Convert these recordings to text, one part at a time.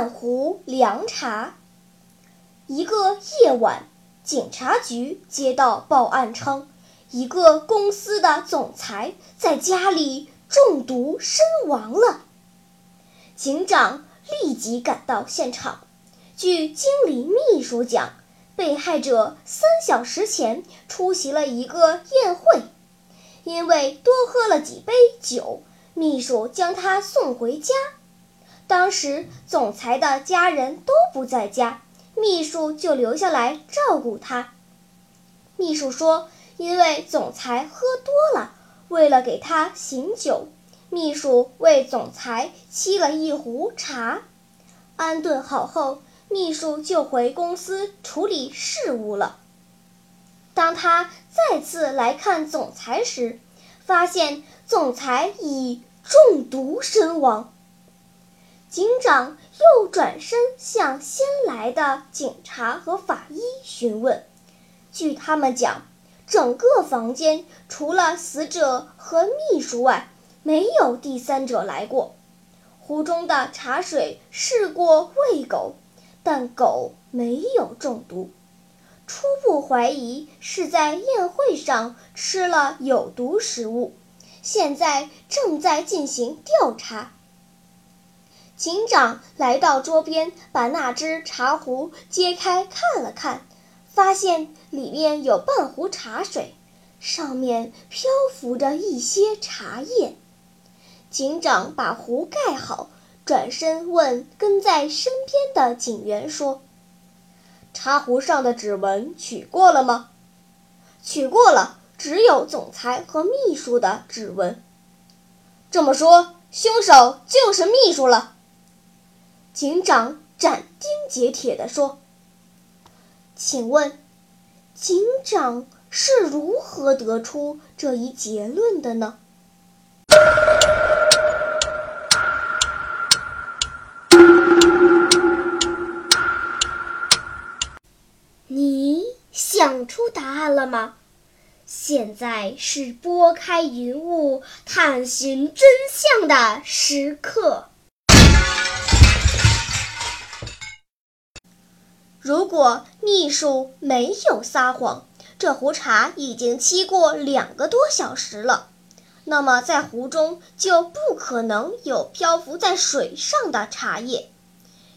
半壶凉茶。一个夜晚，警察局接到报案称。一个公司的总裁在家里中毒身亡了。警长立即赶到现场。据经理秘书讲，被害者三小时前出席了一个宴会，因为多喝了几杯酒，秘书将他送回家。当时总裁的家人都不在家，秘书就留下来照顾他。秘书说。因为总裁喝多了，为了给他醒酒，秘书为总裁沏了一壶茶。安顿好后，秘书就回公司处理事务了。当他再次来看总裁时，发现总裁已中毒身亡。警长又转身向先来的警察和法医询问，据他们讲。整个房间除了死者和秘书外，没有第三者来过。壶中的茶水试过喂狗，但狗没有中毒。初步怀疑是在宴会上吃了有毒食物，现在正在进行调查。警长来到桌边，把那只茶壶揭开看了看。发现里面有半壶茶水，上面漂浮着一些茶叶。警长把壶盖好，转身问跟在身边的警员说：“茶壶上的指纹取过了吗？”“取过了，只有总裁和秘书的指纹。”“这么说，凶手就是秘书了。”警长斩钉截铁地说。请问，警长是如何得出这一结论的呢？你想出答案了吗？现在是拨开云雾探寻真相的时刻。如果秘书没有撒谎，这壶茶已经沏过两个多小时了，那么在壶中就不可能有漂浮在水上的茶叶。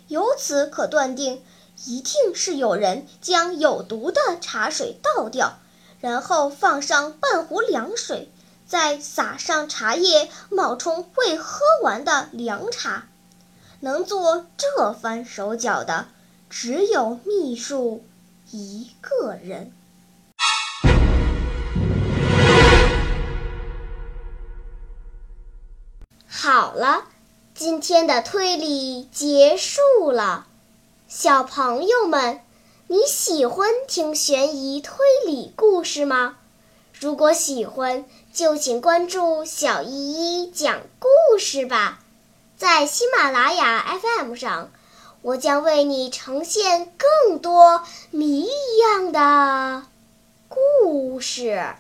由此可断定，一定是有人将有毒的茶水倒掉，然后放上半壶凉水，再撒上茶叶，冒充未喝完的凉茶。能做这番手脚的。只有秘书一个人。好了，今天的推理结束了。小朋友们，你喜欢听悬疑推理故事吗？如果喜欢，就请关注小依依讲故事吧，在喜马拉雅 FM 上。我将为你呈现更多谜一样的故事。